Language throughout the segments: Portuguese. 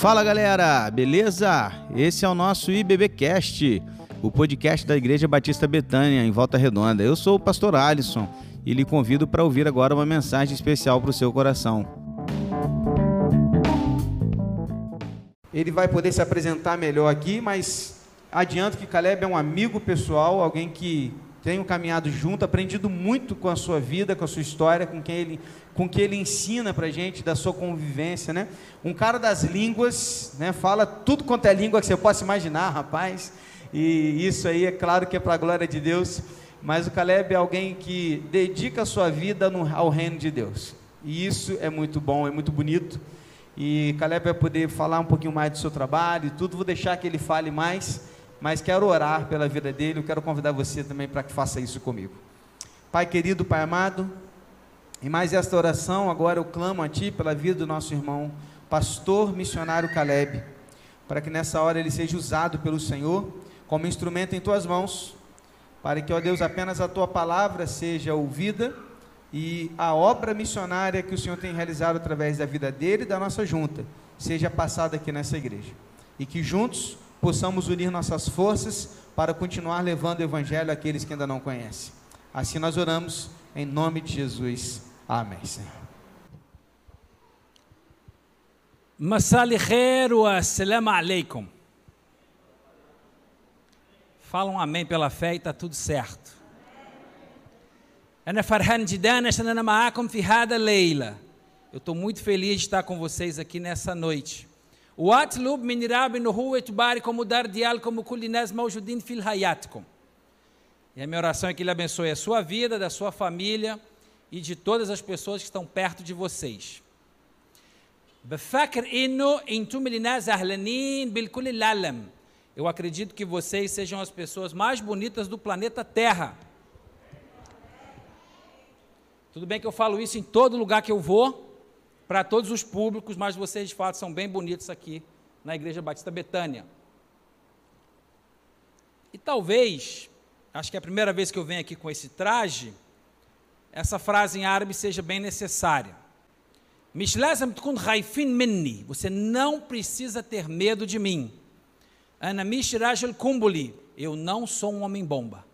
Fala galera, beleza? Esse é o nosso IBBcast, o podcast da Igreja Batista Betânia, em Volta Redonda. Eu sou o pastor Alisson e lhe convido para ouvir agora uma mensagem especial para o seu coração. Ele vai poder se apresentar melhor aqui, mas adianto que Caleb é um amigo pessoal, alguém que tenho caminhado junto, aprendido muito com a sua vida, com a sua história, com quem ele, com que ele ensina para gente da sua convivência, né? Um cara das línguas, né? Fala tudo quanto é língua que você possa imaginar, rapaz. E isso aí é claro que é para a glória de Deus. Mas o Caleb é alguém que dedica a sua vida no, ao reino de Deus. E isso é muito bom, é muito bonito. E Caleb vai poder falar um pouquinho mais do seu trabalho e tudo. Vou deixar que ele fale mais mas quero orar pela vida dele. Eu quero convidar você também para que faça isso comigo. Pai querido, Pai amado, em mais esta oração, agora eu clamo a Ti pela vida do nosso irmão, pastor missionário Caleb, para que nessa hora ele seja usado pelo Senhor como instrumento em Tuas mãos, para que, ó Deus, apenas a Tua palavra seja ouvida e a obra missionária que o Senhor tem realizado através da vida dele e da nossa junta seja passada aqui nessa igreja. E que juntos possamos unir nossas forças para continuar levando o Evangelho àqueles que ainda não conhecem. Assim nós oramos, em nome de Jesus. Amém, Senhor. Assalamu alaikum. Falam um amém pela fé e está tudo certo. Leila. Eu estou muito feliz de estar com vocês aqui nessa noite. واطلب من رب انه هو تبارككم ودار ديالكم وكل الناس موجودين في حياتكم. E a minha oração é que Ele abençoe a sua vida, da sua família e de todas as pessoas que estão perto de vocês. بفكر انه انتم الناس زهلانين بالكل العالم. Eu acredito que vocês sejam as pessoas mais bonitas do planeta Terra. Tudo bem que eu falo isso em todo lugar que eu vou, para todos os públicos, mas vocês de fato são bem bonitos aqui na Igreja Batista Betânia. E talvez, acho que é a primeira vez que eu venho aqui com esse traje, essa frase em árabe seja bem necessária. Você não precisa ter medo de mim. Eu não sou um homem bomba.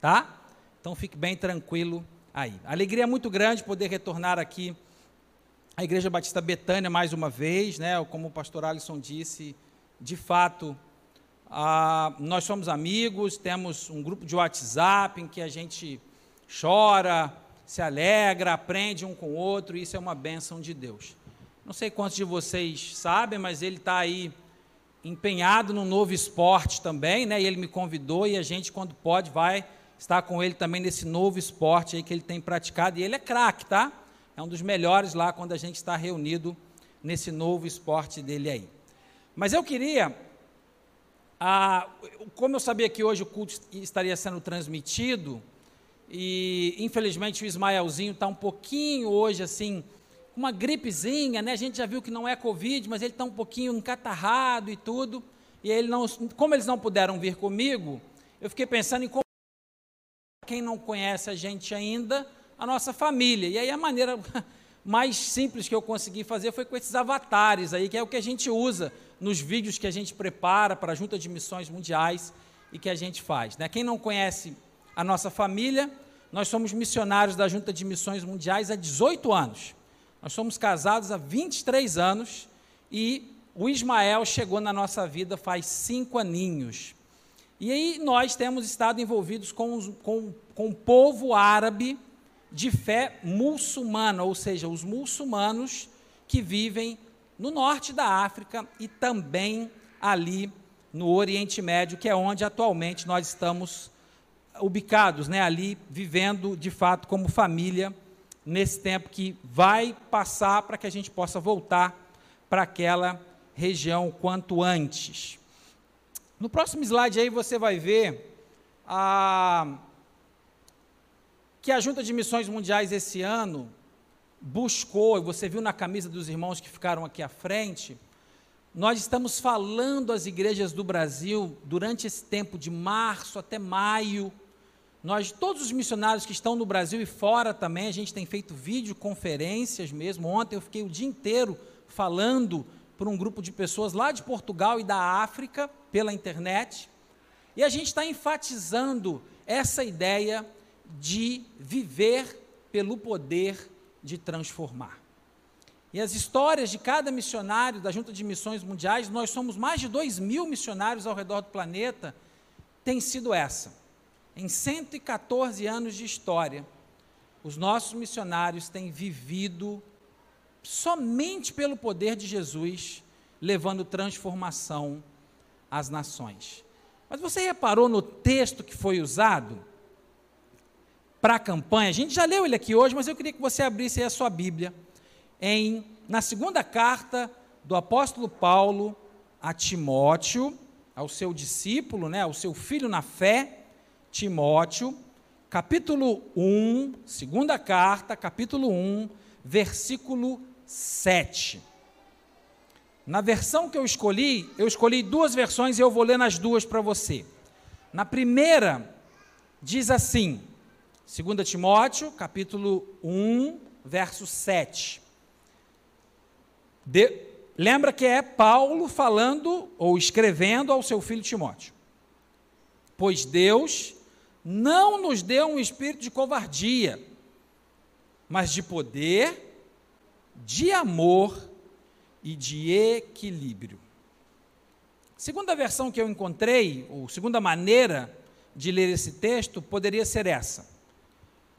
Tá? Então fique bem tranquilo aí. Alegria é muito grande poder retornar aqui a Igreja Batista Betânia mais uma vez, né? Como o pastor Alisson disse, de fato, ah, nós somos amigos, temos um grupo de WhatsApp em que a gente chora, se alegra, aprende um com o outro, e isso é uma bênção de Deus. Não sei quantos de vocês sabem, mas ele está aí empenhado num novo esporte também, né? E ele me convidou e a gente, quando pode, vai estar com ele também nesse novo esporte aí que ele tem praticado. E ele é craque, tá? É um dos melhores lá quando a gente está reunido nesse novo esporte dele aí. Mas eu queria, ah, como eu sabia que hoje o culto estaria sendo transmitido, e infelizmente o Ismaelzinho está um pouquinho hoje assim, uma gripezinha, né? A gente já viu que não é Covid, mas ele está um pouquinho encatarrado e tudo. E ele não, como eles não puderam vir comigo, eu fiquei pensando em como quem não conhece a gente ainda, a nossa família. E aí a maneira mais simples que eu consegui fazer foi com esses avatares aí, que é o que a gente usa nos vídeos que a gente prepara para a Junta de Missões Mundiais e que a gente faz. Né? Quem não conhece a nossa família, nós somos missionários da Junta de Missões Mundiais há 18 anos. Nós somos casados há 23 anos e o Ismael chegou na nossa vida faz cinco aninhos. E aí nós temos estado envolvidos com, com, com o povo árabe de fé muçulmana, ou seja, os muçulmanos que vivem no norte da África e também ali no Oriente Médio, que é onde atualmente nós estamos ubicados, né, ali vivendo de fato como família nesse tempo que vai passar para que a gente possa voltar para aquela região quanto antes. No próximo slide aí você vai ver a que a Junta de Missões Mundiais esse ano buscou, e você viu na camisa dos irmãos que ficaram aqui à frente, nós estamos falando às igrejas do Brasil durante esse tempo de março até maio. Nós, todos os missionários que estão no Brasil e fora também, a gente tem feito videoconferências mesmo. Ontem eu fiquei o dia inteiro falando por um grupo de pessoas lá de Portugal e da África, pela internet, e a gente está enfatizando essa ideia de viver pelo poder de transformar. E as histórias de cada missionário da Junta de Missões Mundiais, nós somos mais de 2 mil missionários ao redor do planeta, tem sido essa. Em 114 anos de história, os nossos missionários têm vivido somente pelo poder de Jesus, levando transformação às nações. Mas você reparou no texto que foi usado para a campanha? A gente já leu ele aqui hoje, mas eu queria que você abrisse a sua Bíblia em na segunda carta do apóstolo Paulo a Timóteo, ao seu discípulo, né, ao seu filho na fé, Timóteo, capítulo 1, segunda carta, capítulo 1, versículo 7. Na versão que eu escolhi, eu escolhi duas versões e eu vou ler nas duas para você. Na primeira, diz assim, 2 Timóteo, capítulo 1, verso 7. De, lembra que é Paulo falando ou escrevendo ao seu filho Timóteo. Pois Deus não nos deu um espírito de covardia, mas de poder, de amor e de equilíbrio. Segunda versão que eu encontrei, ou segunda maneira de ler esse texto, poderia ser essa: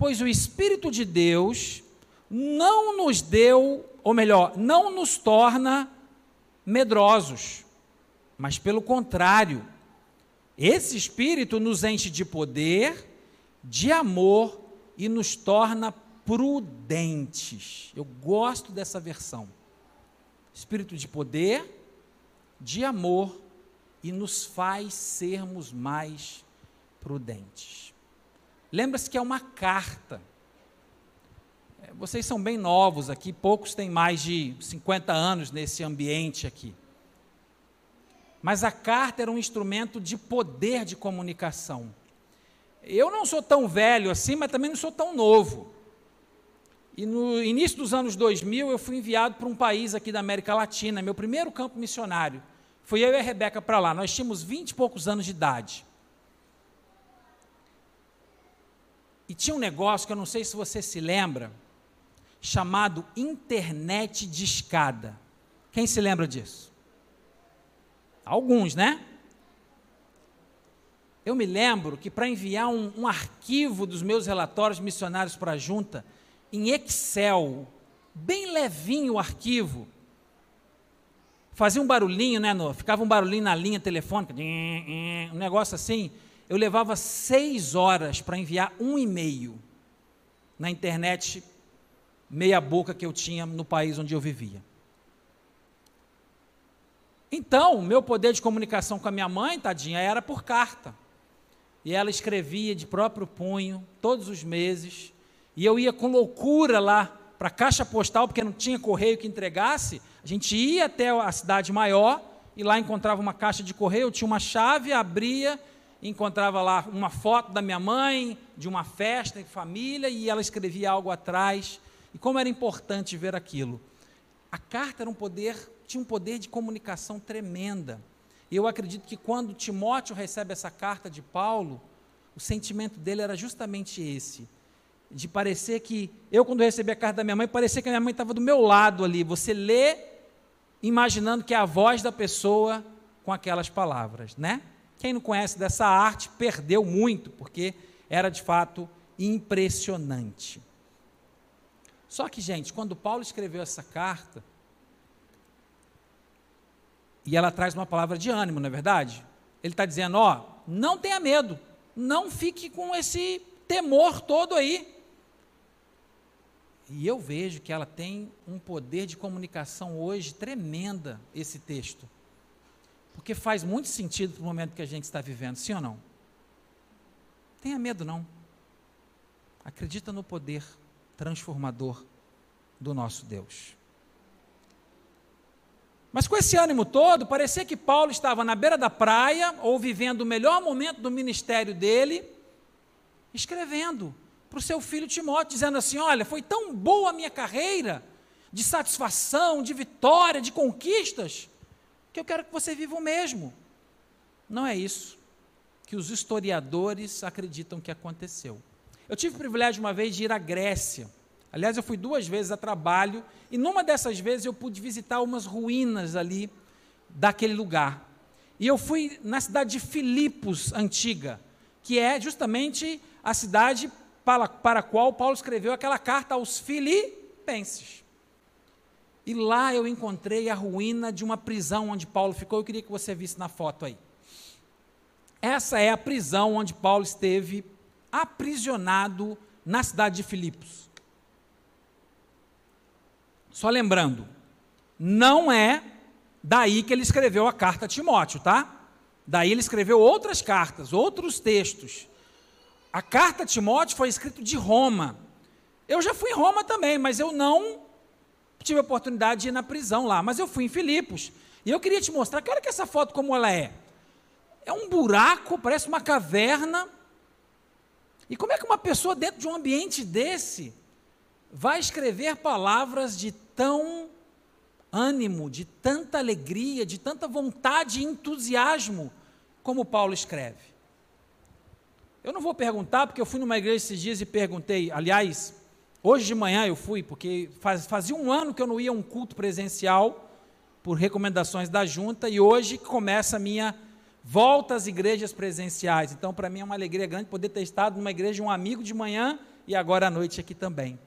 Pois o Espírito de Deus não nos deu, ou melhor, não nos torna medrosos, mas pelo contrário, esse Espírito nos enche de poder, de amor e nos torna prudentes. Eu gosto dessa versão. Espírito de poder, de amor e nos faz sermos mais prudentes. Lembra-se que é uma carta. É, vocês são bem novos aqui, poucos têm mais de 50 anos nesse ambiente aqui. Mas a carta era um instrumento de poder de comunicação. Eu não sou tão velho assim, mas também não sou tão novo. E no início dos anos 2000, eu fui enviado para um país aqui da América Latina, meu primeiro campo missionário. Fui eu e a Rebeca para lá. Nós tínhamos 20 e poucos anos de idade. E tinha um negócio que eu não sei se você se lembra, chamado internet de escada. Quem se lembra disso? Alguns, né? Eu me lembro que para enviar um, um, arquivo dos meus relatórios missionários para a junta, em Excel, bem levinho o arquivo, fazia um barulhinho, né? No, ficava um barulhinho na linha telefônica, um negócio assim. Eu levava seis horas para enviar um e-mail na internet meia boca que eu tinha no país onde eu vivia. Então, meu poder de comunicação com a minha mãe, tadinha, era por carta. E ela escrevia de próprio punho, todos os meses. E eu ia com loucura lá para a caixa postal, porque não tinha correio que entregasse. A gente ia até a cidade maior e lá encontrava uma caixa de correio. Eu tinha uma chave, abria, encontrava lá uma foto da minha mãe, de uma festa de família, e ela escrevia algo atrás. E como era importante ver aquilo. A carta era um poder tinha um poder de comunicação tremenda. Eu acredito que quando Timóteo recebe essa carta de Paulo, o sentimento dele era justamente esse. De parecer que, eu quando recebi a carta da minha mãe, parecia que a minha mãe estava do meu lado ali. Você lê imaginando que é a voz da pessoa com aquelas palavras, né? Quem não conhece dessa arte perdeu muito, porque era de fato impressionante. Só que, gente, quando Paulo escreveu essa carta, e ela traz uma palavra de ânimo, não é verdade? Ele está dizendo: ó, não tenha medo, não fique com esse temor todo aí. E eu vejo que ela tem um poder de comunicação hoje tremenda, esse texto. Porque faz muito sentido para o momento que a gente está vivendo, sim ou não? Tenha medo, não. Acredita no poder transformador do nosso Deus. Mas com esse ânimo todo, parecia que Paulo estava na beira da praia, ou vivendo o melhor momento do ministério dele, escrevendo para o seu filho Timóteo, dizendo assim: Olha, foi tão boa a minha carreira, de satisfação, de vitória, de conquistas, que eu quero que você viva o mesmo. Não é isso que os historiadores acreditam que aconteceu. Eu tive o privilégio uma vez de ir à Grécia. Aliás, eu fui duas vezes a trabalho e numa dessas vezes eu pude visitar umas ruínas ali daquele lugar. E eu fui na cidade de Filipos, antiga, que é justamente a cidade para, para a qual Paulo escreveu aquela carta aos Filipenses. E lá eu encontrei a ruína de uma prisão onde Paulo ficou. Eu queria que você visse na foto aí. Essa é a prisão onde Paulo esteve aprisionado na cidade de Filipos. Só lembrando, não é daí que ele escreveu a carta a Timóteo, tá? Daí ele escreveu outras cartas, outros textos. A carta a Timóteo foi escrita de Roma. Eu já fui em Roma também, mas eu não tive a oportunidade de ir na prisão lá. Mas eu fui em Filipos. E eu queria te mostrar, que olha que essa foto como ela é. É um buraco, parece uma caverna. E como é que uma pessoa dentro de um ambiente desse vai escrever palavras de tão ânimo, de tanta alegria, de tanta vontade e entusiasmo, como Paulo escreve. Eu não vou perguntar, porque eu fui numa igreja esses dias e perguntei, aliás, hoje de manhã eu fui, porque faz, fazia um ano que eu não ia a um culto presencial, por recomendações da junta, e hoje começa a minha volta às igrejas presenciais. Então, para mim é uma alegria grande poder ter estado numa igreja um amigo de manhã e agora à noite aqui também.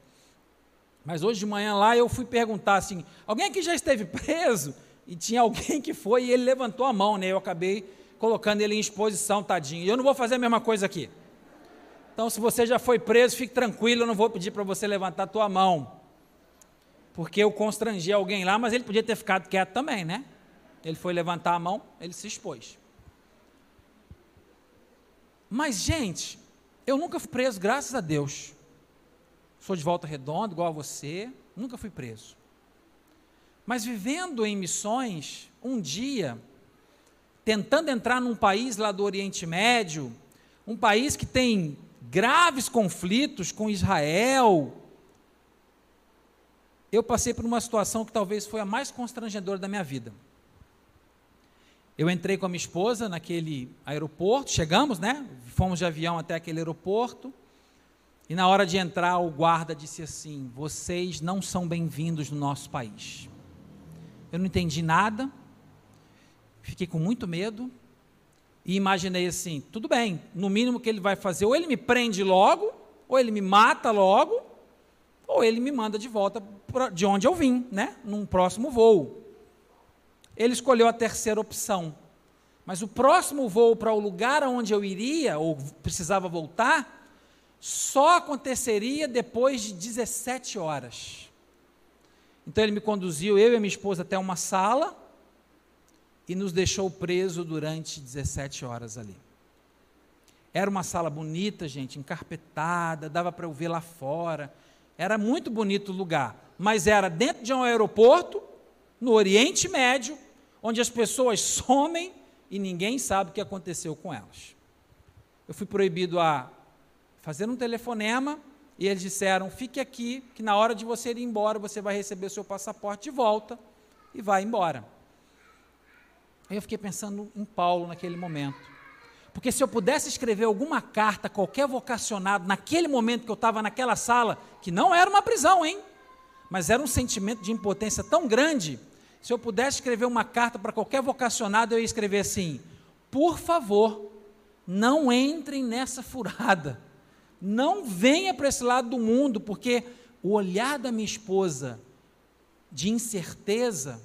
Mas hoje de manhã lá eu fui perguntar assim: alguém aqui já esteve preso? E tinha alguém que foi e ele levantou a mão, né? Eu acabei colocando ele em exposição, tadinho. E eu não vou fazer a mesma coisa aqui. Então, se você já foi preso, fique tranquilo, eu não vou pedir para você levantar a tua mão. Porque eu constrangi alguém lá, mas ele podia ter ficado quieto também, né? Ele foi levantar a mão, ele se expôs. Mas, gente, eu nunca fui preso, graças a Deus. Sou de volta redonda, igual a você, nunca fui preso. Mas vivendo em missões, um dia, tentando entrar num país lá do Oriente Médio, um país que tem graves conflitos com Israel, eu passei por uma situação que talvez foi a mais constrangedora da minha vida. Eu entrei com a minha esposa naquele aeroporto, chegamos, né? Fomos de avião até aquele aeroporto. E na hora de entrar, o guarda disse assim: Vocês não são bem-vindos no nosso país. Eu não entendi nada, fiquei com muito medo e imaginei assim: tudo bem, no mínimo que ele vai fazer, ou ele me prende logo, ou ele me mata logo, ou ele me manda de volta de onde eu vim, né? Num próximo voo. Ele escolheu a terceira opção. Mas o próximo voo para o lugar onde eu iria, ou precisava voltar, só aconteceria depois de 17 horas. Então ele me conduziu, eu e minha esposa, até uma sala e nos deixou preso durante 17 horas ali. Era uma sala bonita, gente, encarpetada, dava para eu ver lá fora. Era muito bonito o lugar, mas era dentro de um aeroporto, no Oriente Médio, onde as pessoas somem e ninguém sabe o que aconteceu com elas. Eu fui proibido a fazer um telefonema e eles disseram: fique aqui, que na hora de você ir embora, você vai receber o seu passaporte de volta e vai embora. Aí eu fiquei pensando em Paulo naquele momento. Porque se eu pudesse escrever alguma carta qualquer vocacionado, naquele momento que eu estava naquela sala, que não era uma prisão, hein? Mas era um sentimento de impotência tão grande. Se eu pudesse escrever uma carta para qualquer vocacionado, eu ia escrever assim: por favor, não entrem nessa furada. Não venha para esse lado do mundo, porque o olhar da minha esposa de incerteza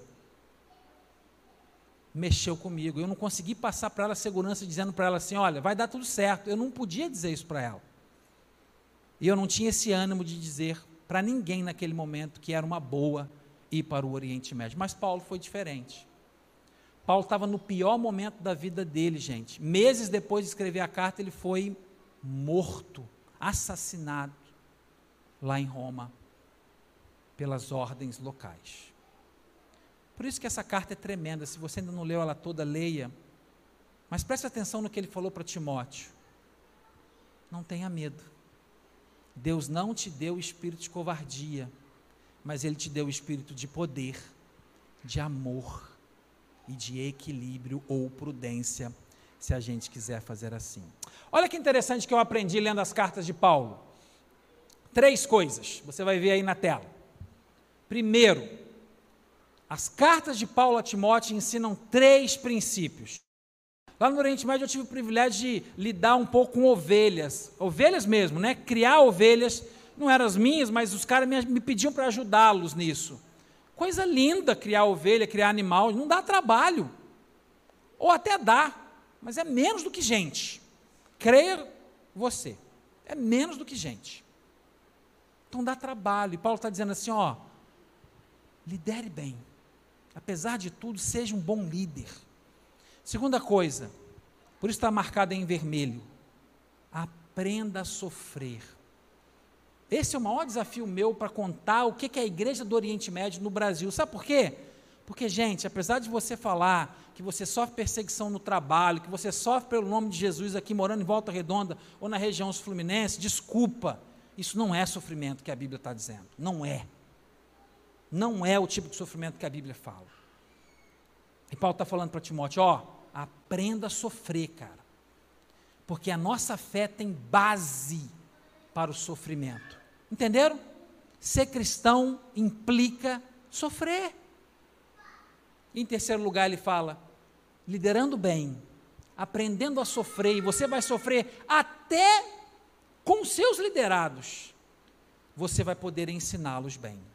mexeu comigo. Eu não consegui passar para ela segurança dizendo para ela assim: olha, vai dar tudo certo. Eu não podia dizer isso para ela. E eu não tinha esse ânimo de dizer para ninguém naquele momento que era uma boa ir para o Oriente Médio. Mas Paulo foi diferente. Paulo estava no pior momento da vida dele, gente. Meses depois de escrever a carta, ele foi morto assassinado lá em Roma pelas ordens locais. Por isso que essa carta é tremenda. Se você ainda não leu ela toda, leia. Mas preste atenção no que ele falou para Timóteo. Não tenha medo. Deus não te deu espírito de covardia, mas Ele te deu o espírito de poder, de amor e de equilíbrio ou prudência, se a gente quiser fazer assim. Olha que interessante que eu aprendi lendo as cartas de Paulo. Três coisas, você vai ver aí na tela. Primeiro, as cartas de Paulo a Timóteo ensinam três princípios. Lá no Oriente Médio eu tive o privilégio de lidar um pouco com ovelhas, ovelhas mesmo, né? Criar ovelhas, não eram as minhas, mas os caras me, me pediam para ajudá-los nisso. Coisa linda criar ovelha, criar animal, não dá trabalho. Ou até dá, mas é menos do que gente. Creia você, é menos do que gente. Então dá trabalho. E Paulo está dizendo assim: ó, lidere bem. Apesar de tudo, seja um bom líder. Segunda coisa, por isso está marcado em vermelho. Aprenda a sofrer. Esse é o maior desafio meu para contar o que é a igreja do Oriente Médio no Brasil. Sabe por quê? Porque, gente, apesar de você falar que você sofre perseguição no trabalho, que você sofre pelo nome de Jesus aqui morando em Volta Redonda ou na região fluminense, desculpa, isso não é sofrimento que a Bíblia está dizendo. Não é. Não é o tipo de sofrimento que a Bíblia fala. E Paulo está falando para Timóteo: ó, aprenda a sofrer, cara. Porque a nossa fé tem base para o sofrimento. Entenderam? Ser cristão implica sofrer. Em terceiro lugar, ele fala: liderando bem, aprendendo a sofrer, e você vai sofrer até com seus liderados, você vai poder ensiná-los bem.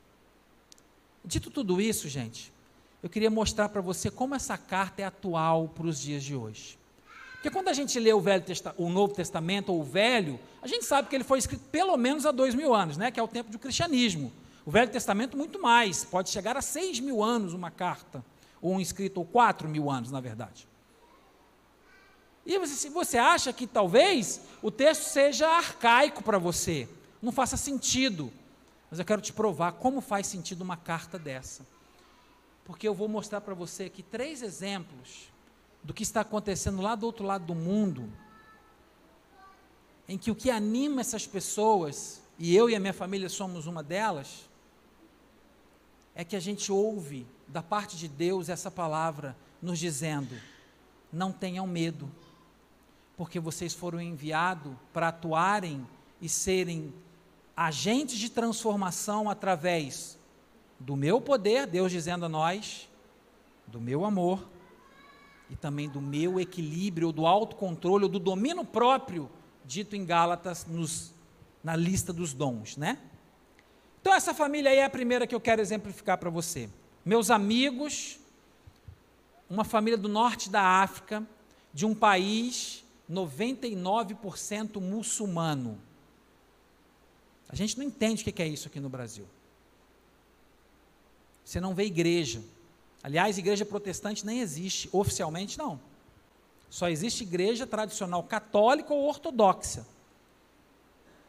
Dito tudo isso, gente, eu queria mostrar para você como essa carta é atual para os dias de hoje. Porque quando a gente lê o, Velho o Novo Testamento ou o Velho, a gente sabe que ele foi escrito pelo menos há dois mil anos, né? que é o tempo do cristianismo. O Velho Testamento, muito mais, pode chegar a seis mil anos uma carta, ou um escrito, ou quatro mil anos, na verdade. E se você acha que talvez o texto seja arcaico para você, não faça sentido, mas eu quero te provar como faz sentido uma carta dessa. Porque eu vou mostrar para você aqui três exemplos do que está acontecendo lá do outro lado do mundo, em que o que anima essas pessoas, e eu e a minha família somos uma delas, é que a gente ouve da parte de Deus essa palavra nos dizendo: não tenham medo, porque vocês foram enviados para atuarem e serem agentes de transformação através do meu poder, Deus dizendo a nós, do meu amor e também do meu equilíbrio, do autocontrole, do domínio próprio, dito em Gálatas nos, na lista dos dons, né? Então essa família aí é a primeira que eu quero exemplificar para você. Meus amigos, uma família do norte da África, de um país 99% muçulmano. A gente não entende o que é isso aqui no Brasil. Você não vê igreja. Aliás, igreja protestante nem existe, oficialmente não. Só existe igreja tradicional católica ou ortodoxa,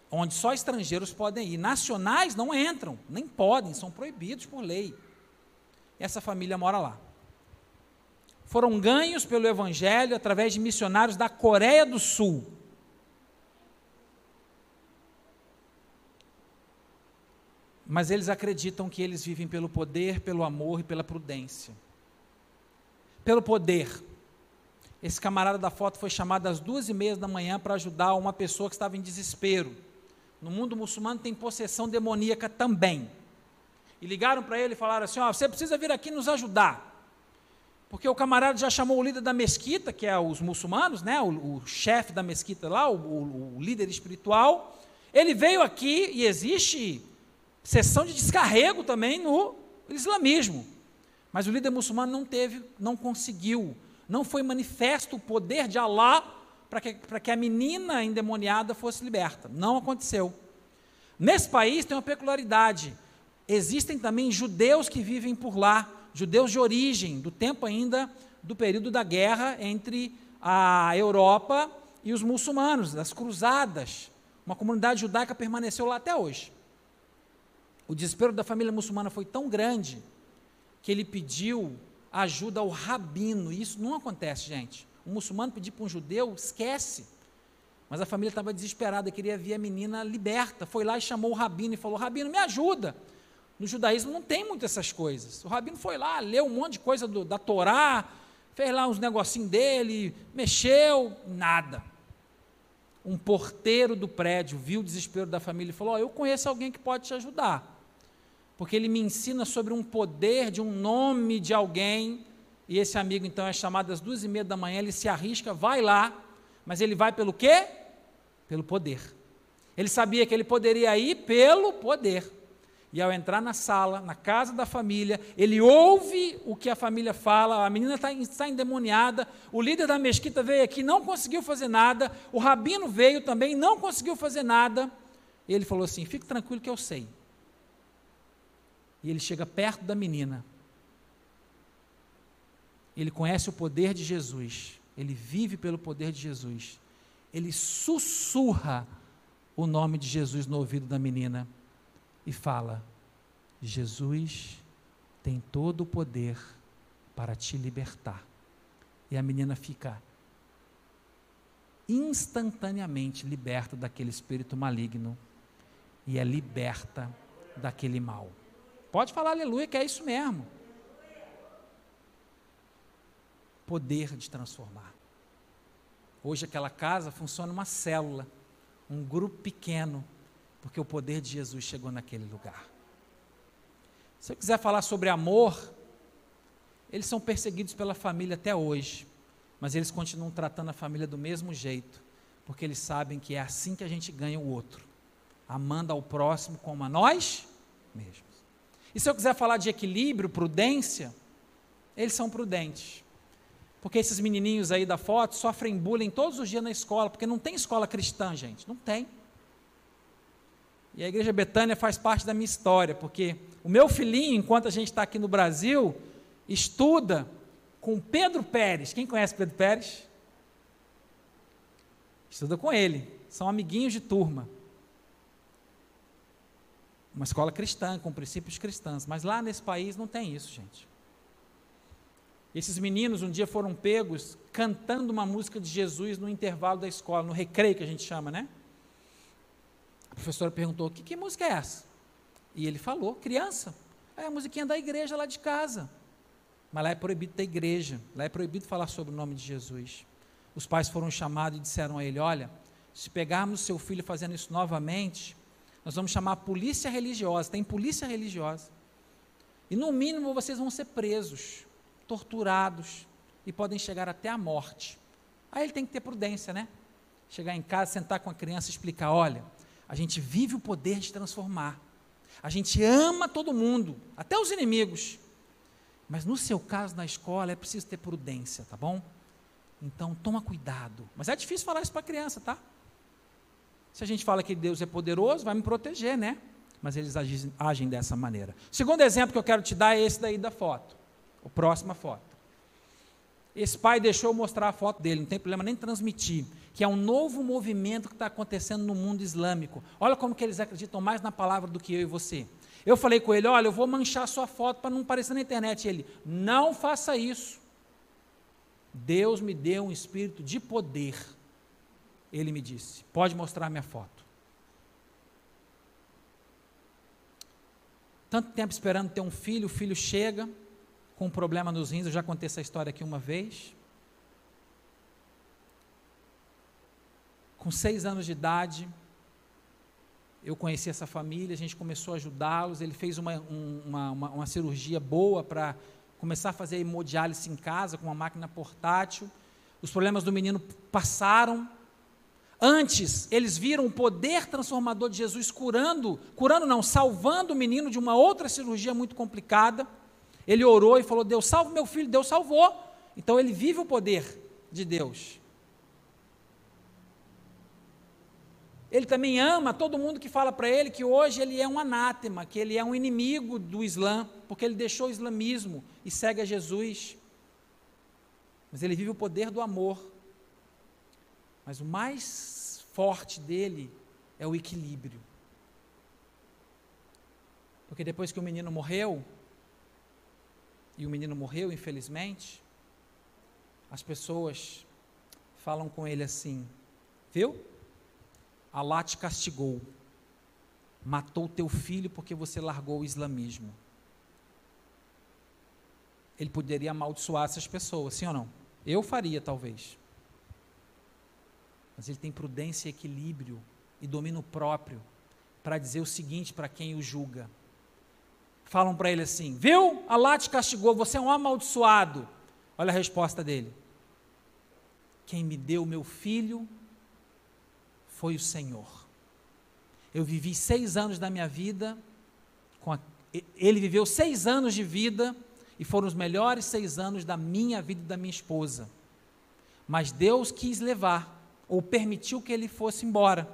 onde só estrangeiros podem ir. Nacionais não entram, nem podem, são proibidos por lei. Essa família mora lá. Foram ganhos pelo Evangelho através de missionários da Coreia do Sul. Mas eles acreditam que eles vivem pelo poder, pelo amor e pela prudência. Pelo poder. Esse camarada da foto foi chamado às duas e meia da manhã para ajudar uma pessoa que estava em desespero. No mundo muçulmano tem possessão demoníaca também. E ligaram para ele e falaram assim: ó, você precisa vir aqui nos ajudar. Porque o camarada já chamou o líder da mesquita, que é os muçulmanos, né, o, o chefe da mesquita lá, o, o, o líder espiritual. Ele veio aqui e existe sessão de descarrego também no islamismo. Mas o líder muçulmano não teve, não conseguiu, não foi manifesto o poder de Allah para que, que a menina endemoniada fosse liberta. Não aconteceu. Nesse país tem uma peculiaridade. Existem também judeus que vivem por lá, judeus de origem, do tempo ainda do período da guerra entre a Europa e os muçulmanos, das cruzadas. Uma comunidade judaica permaneceu lá até hoje. O desespero da família muçulmana foi tão grande que ele pediu ajuda ao rabino. E isso não acontece, gente. O muçulmano pedir para um judeu, esquece. Mas a família estava desesperada, queria ver a menina liberta. Foi lá e chamou o rabino e falou: Rabino, me ajuda. No judaísmo não tem muito essas coisas. O rabino foi lá, leu um monte de coisa do, da Torá, fez lá uns negocinhos dele, mexeu, nada. Um porteiro do prédio viu o desespero da família e falou: oh, Eu conheço alguém que pode te ajudar. Porque ele me ensina sobre um poder de um nome de alguém. E esse amigo, então, é chamado às duas e meia da manhã. Ele se arrisca, vai lá, mas ele vai pelo quê? Pelo poder. Ele sabia que ele poderia ir pelo poder. E ao entrar na sala, na casa da família, ele ouve o que a família fala, a menina está, está endemoniada, o líder da mesquita veio aqui, não conseguiu fazer nada, o rabino veio também, não conseguiu fazer nada. Ele falou assim: fique tranquilo que eu sei. E ele chega perto da menina. Ele conhece o poder de Jesus, ele vive pelo poder de Jesus. Ele sussurra o nome de Jesus no ouvido da menina e fala: Jesus tem todo o poder para te libertar. E a menina fica instantaneamente liberta daquele espírito maligno e é liberta daquele mal. Pode falar aleluia, que é isso mesmo. Poder de transformar. Hoje aquela casa funciona uma célula, um grupo pequeno porque o poder de Jesus chegou naquele lugar. Se eu quiser falar sobre amor, eles são perseguidos pela família até hoje, mas eles continuam tratando a família do mesmo jeito, porque eles sabem que é assim que a gente ganha o outro, amando ao próximo como a nós mesmos. E se eu quiser falar de equilíbrio, prudência, eles são prudentes. Porque esses menininhos aí da foto sofrem bullying todos os dias na escola, porque não tem escola cristã, gente, não tem. E a Igreja Betânia faz parte da minha história, porque o meu filhinho, enquanto a gente está aqui no Brasil, estuda com Pedro Pérez. Quem conhece Pedro Pérez? Estuda com ele. São amiguinhos de turma. Uma escola cristã, com princípios cristãos. Mas lá nesse país não tem isso, gente. Esses meninos um dia foram pegos cantando uma música de Jesus no intervalo da escola, no recreio que a gente chama, né? professora perguntou: que, que música é essa? E ele falou: criança. É a musiquinha da igreja lá de casa. Mas lá é proibido da igreja, lá é proibido falar sobre o nome de Jesus. Os pais foram chamados e disseram a ele: Olha, se pegarmos seu filho fazendo isso novamente, nós vamos chamar polícia religiosa. Tem polícia religiosa. E no mínimo vocês vão ser presos, torturados e podem chegar até a morte. Aí ele tem que ter prudência, né? Chegar em casa, sentar com a criança e explicar: olha, a gente vive o poder de transformar. A gente ama todo mundo, até os inimigos. Mas no seu caso, na escola, é preciso ter prudência, tá bom? Então, toma cuidado. Mas é difícil falar isso para a criança, tá? Se a gente fala que Deus é poderoso, vai me proteger, né? Mas eles agem, agem dessa maneira. Segundo exemplo que eu quero te dar é esse daí da foto. A próxima foto. Esse pai deixou eu mostrar a foto dele, não tem problema nem transmitir que é um novo movimento que está acontecendo no mundo islâmico. Olha como que eles acreditam mais na palavra do que eu e você. Eu falei com ele, olha, eu vou manchar sua foto para não aparecer na internet. Ele, não faça isso. Deus me deu um espírito de poder. Ele me disse, pode mostrar minha foto. Tanto tempo esperando ter um filho, o filho chega com um problema nos rins, eu já contei essa história aqui uma vez. Com seis anos de idade, eu conheci essa família, a gente começou a ajudá-los. Ele fez uma, uma, uma, uma cirurgia boa para começar a fazer hemodiálise em casa com uma máquina portátil. Os problemas do menino passaram. Antes, eles viram o poder transformador de Jesus curando, curando não, salvando o menino de uma outra cirurgia muito complicada. Ele orou e falou: Deus, salve meu filho. Deus salvou. Então ele vive o poder de Deus. Ele também ama todo mundo que fala para ele que hoje ele é um anátema, que ele é um inimigo do Islã, porque ele deixou o islamismo e segue a Jesus. Mas ele vive o poder do amor. Mas o mais forte dele é o equilíbrio. Porque depois que o menino morreu, e o menino morreu, infelizmente, as pessoas falam com ele assim: Viu? Alá te castigou. matou teu filho porque você largou o islamismo. Ele poderia amaldiçoar essas pessoas, sim ou não? Eu faria, talvez. Mas ele tem prudência e equilíbrio e domínio próprio para dizer o seguinte para quem o julga. Falam para ele assim: Viu? Allah te castigou, você é um amaldiçoado. Olha a resposta dele. Quem me deu meu filho foi o Senhor. Eu vivi seis anos da minha vida, a, ele viveu seis anos de vida, e foram os melhores seis anos da minha vida e da minha esposa. Mas Deus quis levar, ou permitiu que ele fosse embora.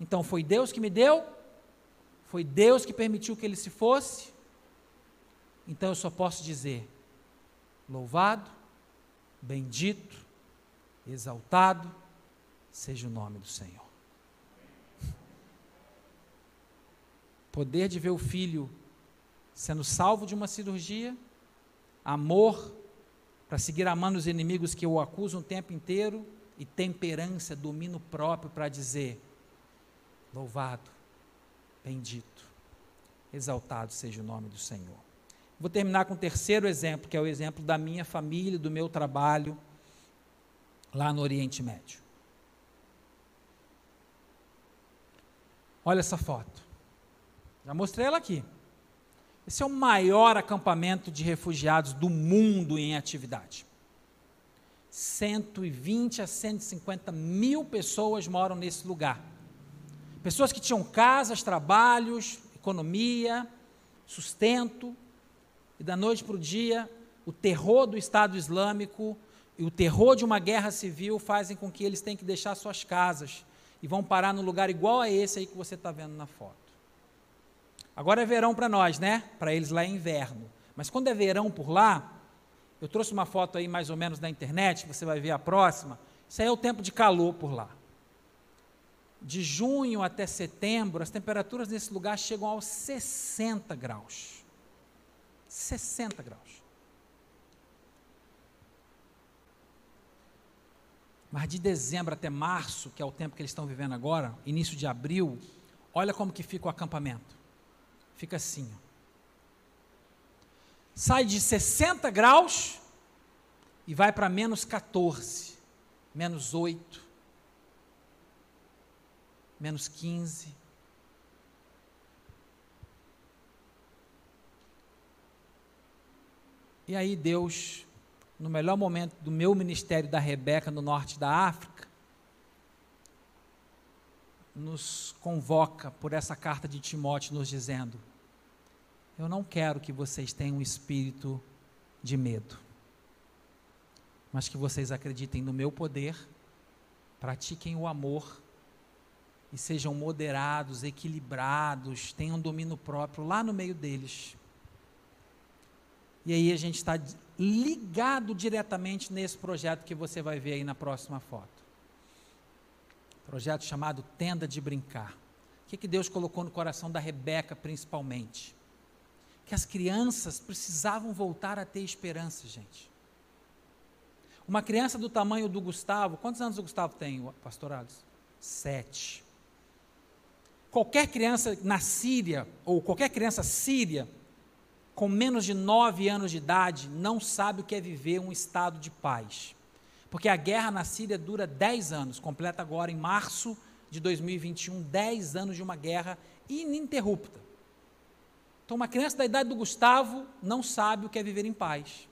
Então foi Deus que me deu, foi Deus que permitiu que ele se fosse. Então eu só posso dizer: louvado, bendito, exaltado seja o nome do Senhor. Poder de ver o filho sendo salvo de uma cirurgia, amor para seguir amando os inimigos que o acusam o tempo inteiro e temperança, domínio próprio para dizer: louvado, bendito, exaltado seja o nome do Senhor. Vou terminar com o terceiro exemplo, que é o exemplo da minha família, do meu trabalho lá no Oriente Médio. Olha essa foto. Já mostrei ela aqui. Esse é o maior acampamento de refugiados do mundo em atividade. 120 a 150 mil pessoas moram nesse lugar. Pessoas que tinham casas, trabalhos, economia, sustento, e da noite para o dia, o terror do Estado Islâmico e o terror de uma guerra civil fazem com que eles tenham que deixar suas casas e vão parar num lugar igual a esse aí que você está vendo na foto. Agora é verão para nós, né? Para eles lá é inverno. Mas quando é verão por lá, eu trouxe uma foto aí mais ou menos na internet, você vai ver a próxima. Isso aí é o tempo de calor por lá. De junho até setembro, as temperaturas nesse lugar chegam aos 60 graus. 60 graus. Mas de dezembro até março, que é o tempo que eles estão vivendo agora, início de abril, olha como que fica o acampamento. Fica assim. Ó. Sai de 60 graus e vai para menos 14, menos 8, menos 15. E aí Deus no melhor momento do meu ministério da Rebeca no norte da África, nos convoca por essa carta de Timóteo, nos dizendo: Eu não quero que vocês tenham um espírito de medo, mas que vocês acreditem no meu poder, pratiquem o amor e sejam moderados, equilibrados, tenham domínio próprio lá no meio deles. E aí a gente está ligado diretamente nesse projeto que você vai ver aí na próxima foto. Projeto chamado Tenda de Brincar. O que, que Deus colocou no coração da Rebeca, principalmente? Que as crianças precisavam voltar a ter esperança, gente. Uma criança do tamanho do Gustavo, quantos anos o Gustavo tem, pastor Alice? Sete. Qualquer criança na Síria, ou qualquer criança síria, com menos de nove anos de idade, não sabe o que é viver um estado de paz. Porque a guerra na Síria dura dez anos, completa agora em março de 2021, dez anos de uma guerra ininterrupta. Então, uma criança da idade do Gustavo não sabe o que é viver em paz.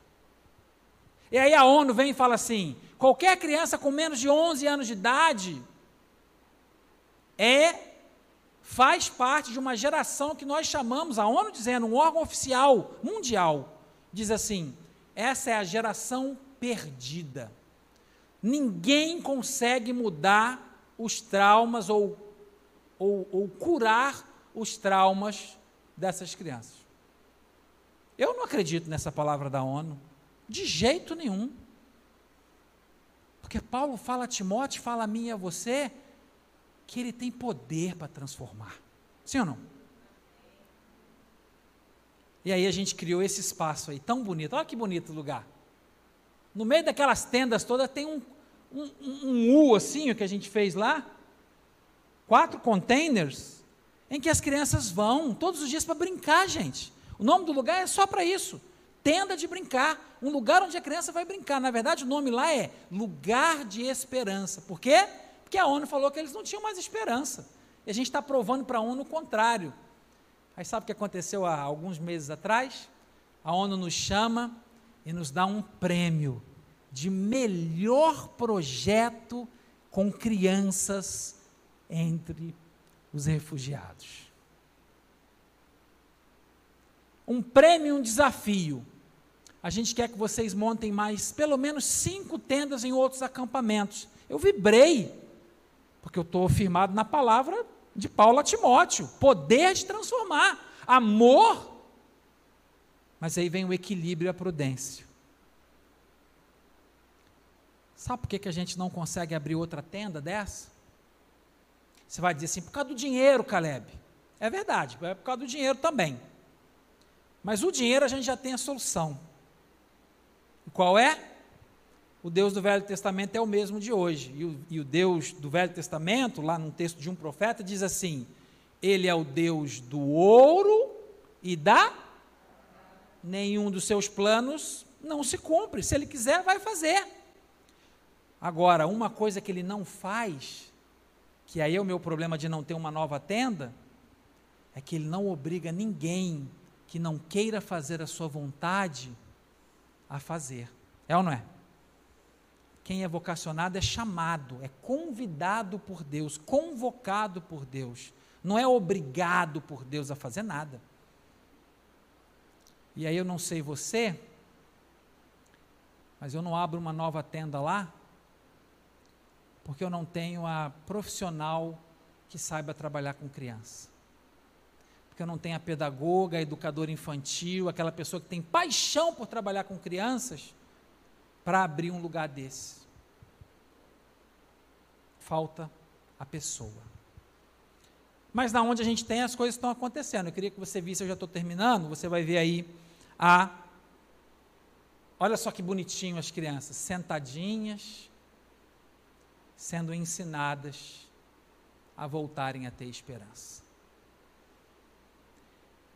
E aí a ONU vem e fala assim: qualquer criança com menos de 11 anos de idade é faz parte de uma geração que nós chamamos, a ONU dizendo, um órgão oficial mundial, diz assim: essa é a geração perdida. Ninguém consegue mudar os traumas ou, ou, ou curar os traumas dessas crianças. Eu não acredito nessa palavra da ONU, de jeito nenhum. Porque Paulo fala a Timóteo, fala a mim e a você, que Ele tem poder para transformar. Sim ou não? E aí a gente criou esse espaço aí, tão bonito. Olha que bonito lugar. No meio daquelas tendas todas tem um, um, um U assim, o que a gente fez lá, quatro containers em que as crianças vão todos os dias para brincar, gente. O nome do lugar é só para isso. Tenda de brincar, um lugar onde a criança vai brincar. Na verdade, o nome lá é Lugar de Esperança. Por quê? Porque a ONU falou que eles não tinham mais esperança. E a gente está provando para a ONU o contrário. Aí sabe o que aconteceu há alguns meses atrás? A ONU nos chama e nos dá um prêmio de melhor projeto com crianças entre os refugiados. Um prêmio um desafio. A gente quer que vocês montem mais pelo menos cinco tendas em outros acampamentos. Eu vibrei, porque eu estou firmado na palavra de Paulo a Timóteo: poder de transformar, amor. Mas aí vem o equilíbrio e a prudência. Sabe por que, que a gente não consegue abrir outra tenda dessa? Você vai dizer assim, por causa do dinheiro, Caleb. É verdade, é por causa do dinheiro também. Mas o dinheiro a gente já tem a solução. E qual é? O Deus do Velho Testamento é o mesmo de hoje. E o, e o Deus do Velho Testamento, lá num texto de um profeta, diz assim: Ele é o Deus do ouro e da. Nenhum dos seus planos não se cumpre. Se ele quiser, vai fazer. Agora, uma coisa que ele não faz, que aí é o meu problema de não ter uma nova tenda, é que ele não obriga ninguém que não queira fazer a sua vontade a fazer. É ou não é? Quem é vocacionado é chamado, é convidado por Deus, convocado por Deus. Não é obrigado por Deus a fazer nada. E aí eu não sei você, mas eu não abro uma nova tenda lá, porque eu não tenho a profissional que saiba trabalhar com criança. Porque eu não tenho a pedagoga, a educadora infantil, aquela pessoa que tem paixão por trabalhar com crianças para abrir um lugar desse. Falta a pessoa. Mas na onde a gente tem, as coisas estão acontecendo. Eu queria que você visse, eu já estou terminando, você vai ver aí a. Olha só que bonitinho as crianças, sentadinhas, sendo ensinadas a voltarem a ter esperança.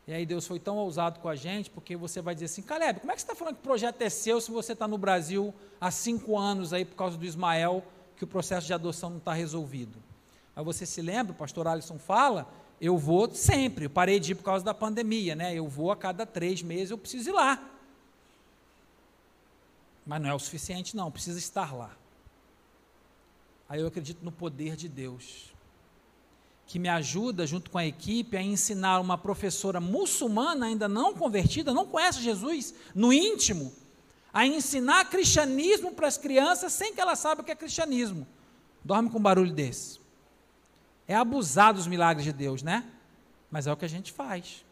E aí Deus foi tão ousado com a gente, porque você vai dizer assim, Caleb, como é que você está falando que o projeto é seu se você está no Brasil há cinco anos aí por causa do Ismael, que o processo de adoção não está resolvido? Mas você se lembra, o pastor Alisson fala, eu vou sempre, eu parei de ir por causa da pandemia, né? Eu vou a cada três meses, eu preciso ir lá. Mas não é o suficiente, não, precisa estar lá. Aí eu acredito no poder de Deus que me ajuda, junto com a equipe, a ensinar uma professora muçulmana, ainda não convertida, não conhece Jesus, no íntimo, a ensinar cristianismo para as crianças sem que elas saibam o que é cristianismo. Dorme com um barulho desse. É abusar dos milagres de Deus, né? Mas é o que a gente faz.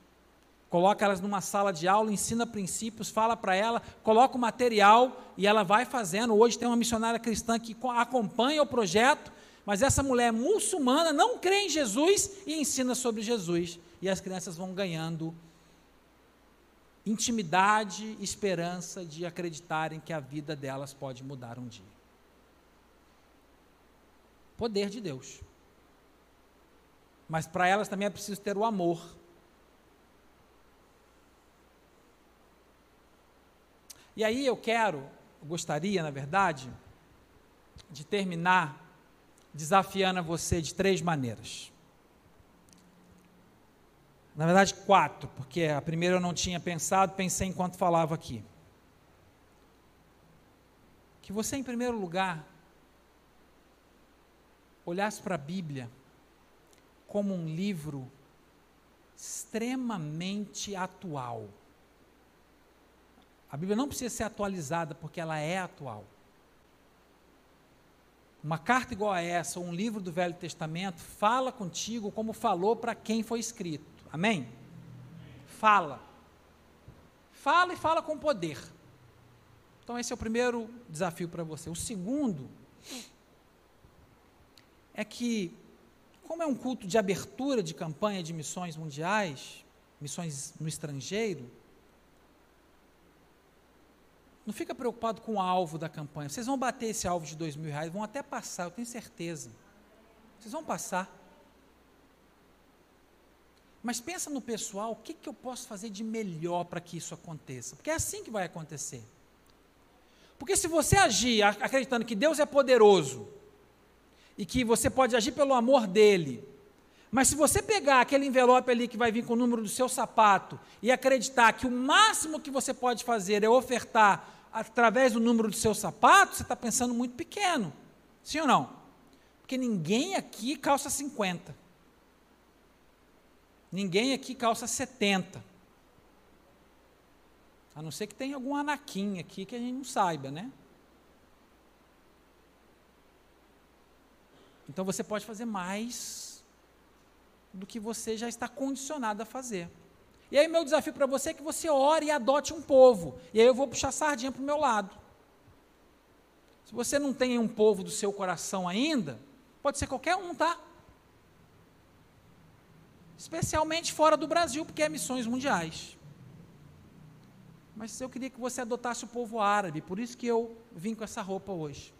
Coloca elas numa sala de aula, ensina princípios, fala para ela, coloca o material e ela vai fazendo. Hoje tem uma missionária cristã que acompanha o projeto mas essa mulher muçulmana não crê em Jesus e ensina sobre Jesus. E as crianças vão ganhando intimidade, esperança de acreditarem que a vida delas pode mudar um dia. Poder de Deus. Mas para elas também é preciso ter o amor. E aí eu quero, gostaria, na verdade, de terminar desafiando a você de três maneiras. Na verdade, quatro, porque a primeira eu não tinha pensado, pensei enquanto falava aqui. Que você, em primeiro lugar, olhasse para a Bíblia como um livro extremamente atual. A Bíblia não precisa ser atualizada porque ela é atual. Uma carta igual a essa, ou um livro do Velho Testamento, fala contigo como falou para quem foi escrito. Amém? Fala. Fala e fala com poder. Então, esse é o primeiro desafio para você. O segundo é que, como é um culto de abertura de campanha de missões mundiais, missões no estrangeiro, não fica preocupado com o alvo da campanha. Vocês vão bater esse alvo de dois mil reais, vão até passar, eu tenho certeza. Vocês vão passar. Mas pensa no pessoal, o que, que eu posso fazer de melhor para que isso aconteça? Porque é assim que vai acontecer. Porque se você agir acreditando que Deus é poderoso e que você pode agir pelo amor dele, mas se você pegar aquele envelope ali que vai vir com o número do seu sapato e acreditar que o máximo que você pode fazer é ofertar através do número do seu sapato, você está pensando muito pequeno. Sim ou não? Porque ninguém aqui calça 50. Ninguém aqui calça 70. A não ser que tenha algum anaquim aqui que a gente não saiba, né? Então você pode fazer mais do que você já está condicionado a fazer. E aí, meu desafio para você é que você ore e adote um povo. E aí eu vou puxar sardinha para o meu lado. Se você não tem um povo do seu coração ainda, pode ser qualquer um, tá? especialmente fora do Brasil, porque é missões mundiais. Mas eu queria que você adotasse o povo árabe, por isso que eu vim com essa roupa hoje.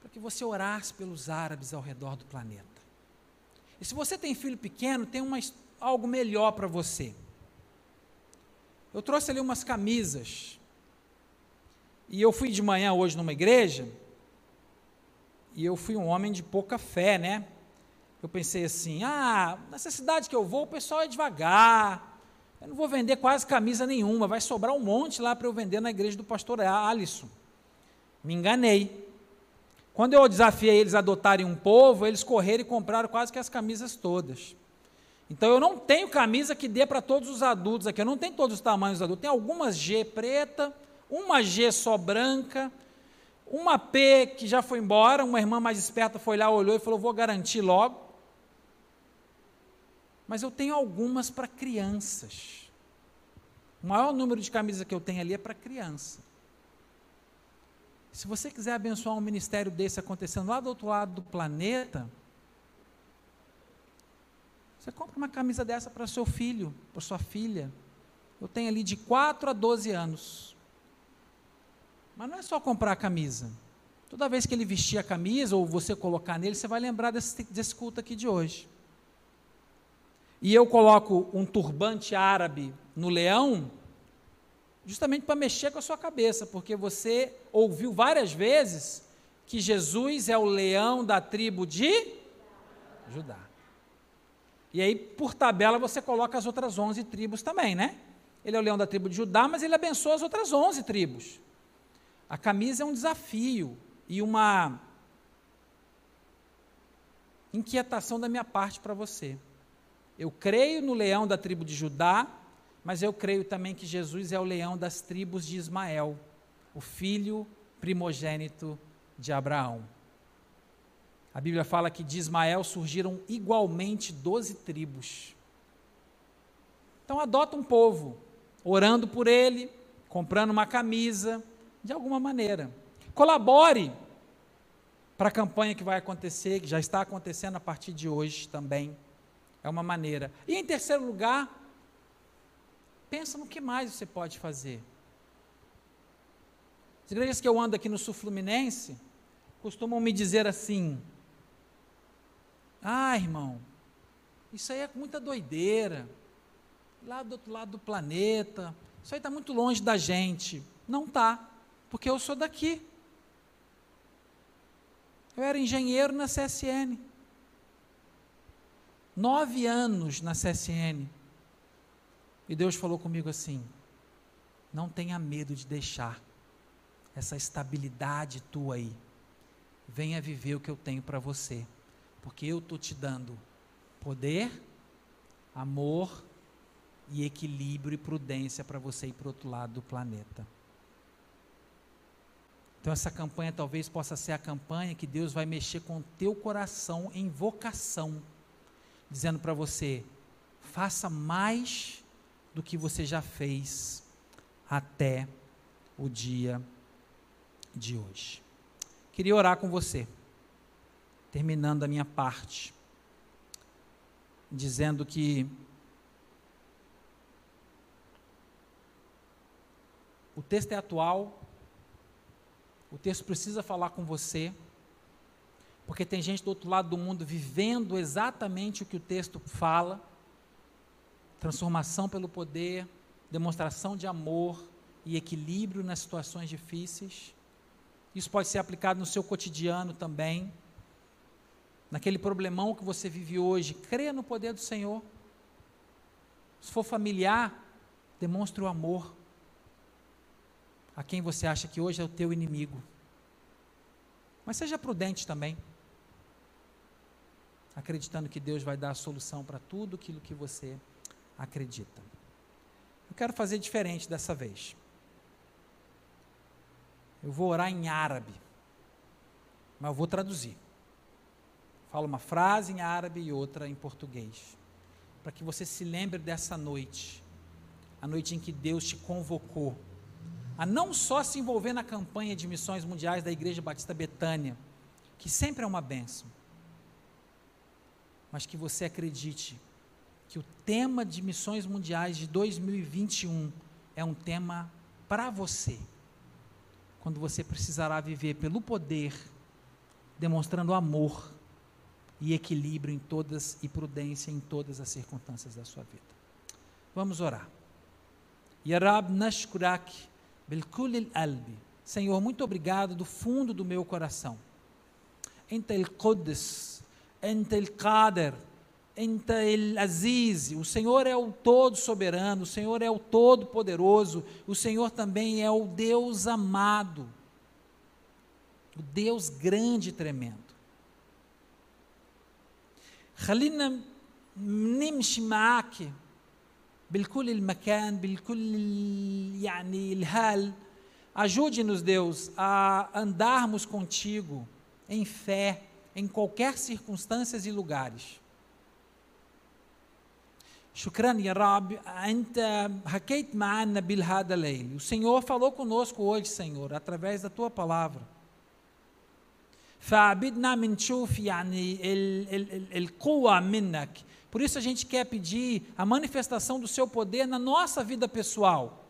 Para que você orasse pelos árabes ao redor do planeta. E se você tem filho pequeno, tem uma, algo melhor para você. Eu trouxe ali umas camisas. E eu fui de manhã hoje numa igreja. E eu fui um homem de pouca fé, né? eu pensei assim: ah, nessa cidade que eu vou, o pessoal é devagar. Eu não vou vender quase camisa nenhuma, vai sobrar um monte lá para eu vender na igreja do pastor Alisson. Me enganei. Quando eu desafiei eles a adotarem um povo, eles correram e compraram quase que as camisas todas. Então eu não tenho camisa que dê para todos os adultos aqui, eu não tenho todos os tamanhos adultos. Tem algumas G preta, uma G só branca, uma P que já foi embora, uma irmã mais esperta foi lá, olhou e falou: vou garantir logo mas eu tenho algumas para crianças. O maior número de camisas que eu tenho ali é para criança. Se você quiser abençoar um ministério desse acontecendo lá do outro lado do planeta, você compra uma camisa dessa para seu filho, para sua filha. Eu tenho ali de 4 a 12 anos. Mas não é só comprar a camisa. Toda vez que ele vestir a camisa, ou você colocar nele, você vai lembrar desse, desse culto aqui de hoje e eu coloco um turbante árabe no leão, justamente para mexer com a sua cabeça, porque você ouviu várias vezes que Jesus é o leão da tribo de Judá. E aí, por tabela, você coloca as outras 11 tribos também, né? Ele é o leão da tribo de Judá, mas ele abençoa as outras 11 tribos. A camisa é um desafio e uma inquietação da minha parte para você. Eu creio no leão da tribo de Judá, mas eu creio também que Jesus é o leão das tribos de Ismael, o filho primogênito de Abraão. A Bíblia fala que de Ismael surgiram igualmente doze tribos. Então adota um povo, orando por ele, comprando uma camisa, de alguma maneira. Colabore para a campanha que vai acontecer, que já está acontecendo a partir de hoje também. É uma maneira. E em terceiro lugar, pensa no que mais você pode fazer. As igrejas que eu ando aqui no sul fluminense costumam me dizer assim: Ah, irmão, isso aí é muita doideira. Lá do outro lado do planeta, isso aí está muito longe da gente. Não está, porque eu sou daqui. Eu era engenheiro na CSN nove anos na CSN. E Deus falou comigo assim: não tenha medo de deixar essa estabilidade tua aí. Venha viver o que eu tenho para você, porque eu estou te dando poder, amor e equilíbrio e prudência para você ir para o outro lado do planeta. Então essa campanha talvez possa ser a campanha que Deus vai mexer com o teu coração em vocação dizendo para você: faça mais do que você já fez até o dia de hoje. Queria orar com você, terminando a minha parte, dizendo que o texto é atual, o texto precisa falar com você, Porque tem gente do outro lado do mundo vivendo exatamente o que o texto fala: transformação pelo poder, demonstração de amor e equilíbrio nas situações difíceis. Isso pode ser aplicado no seu cotidiano também. Naquele problemão que você vive hoje, creia no poder do Senhor. Se for familiar, demonstre o amor a quem você acha que hoje é o teu inimigo. Mas seja prudente também acreditando que Deus vai dar a solução para tudo aquilo que você acredita. Eu quero fazer diferente dessa vez. Eu vou orar em árabe, mas eu vou traduzir. Falo uma frase em árabe e outra em português, para que você se lembre dessa noite, a noite em que Deus te convocou a não só se envolver na campanha de missões mundiais da Igreja Batista Betânia, que sempre é uma bênção, mas que você acredite que o tema de missões mundiais de 2021 é um tema para você, quando você precisará viver pelo poder, demonstrando amor e equilíbrio em todas e prudência em todas as circunstâncias da sua vida. Vamos orar. Yarab nashkurak bilkul albi. Senhor, muito obrigado do fundo do meu coração. Entel el Qadir, Ente el Aziz, o Senhor é o todo soberano, o Senhor é o todo poderoso, o Senhor também é o Deus amado, o Deus grande e tremendo. خلينا نمشي معك بالكل المكان بالكل يعني الهال ajude-nos Deus a andarmos contigo em fé em qualquer circunstâncias e lugares. شكرا يا رب أنت حكيت معنا بهذا الليل o Senhor falou conosco hoje Senhor através da tua palavra فعبدنا من نشوف يعني القوة منك por isso a gente quer pedir a manifestação do seu poder na nossa vida pessoal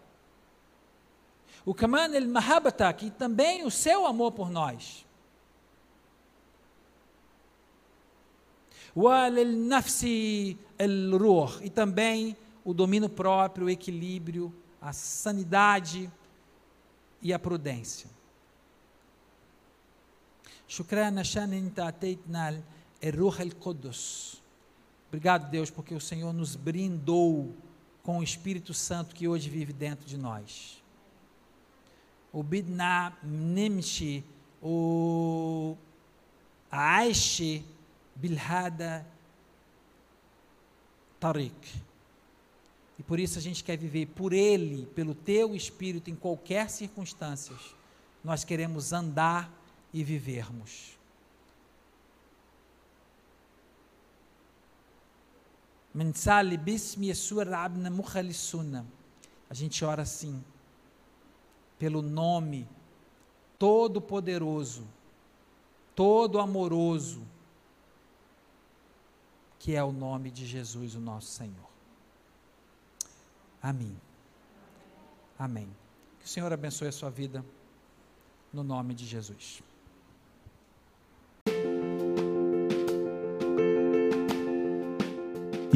o كمان المحبتك e também o seu amor por nós nafsi الروح e também o domínio próprio, o equilíbrio, a sanidade e a prudência. Shukran Hashan Intatitnal Eruh Kodos. Obrigado, Deus, porque o Senhor nos brindou com o Espírito Santo que hoje vive dentro de nós. O Bidna Nemshi, o Aish Bilhada Tariq. E por isso a gente quer viver por Ele, pelo Teu Espírito, em qualquer circunstância. Nós queremos andar e vivermos. A gente ora assim, pelo nome todo-poderoso, todo-amoroso, que é o nome de Jesus, o nosso Senhor. Amém. Amém. Que o Senhor abençoe a sua vida, no nome de Jesus.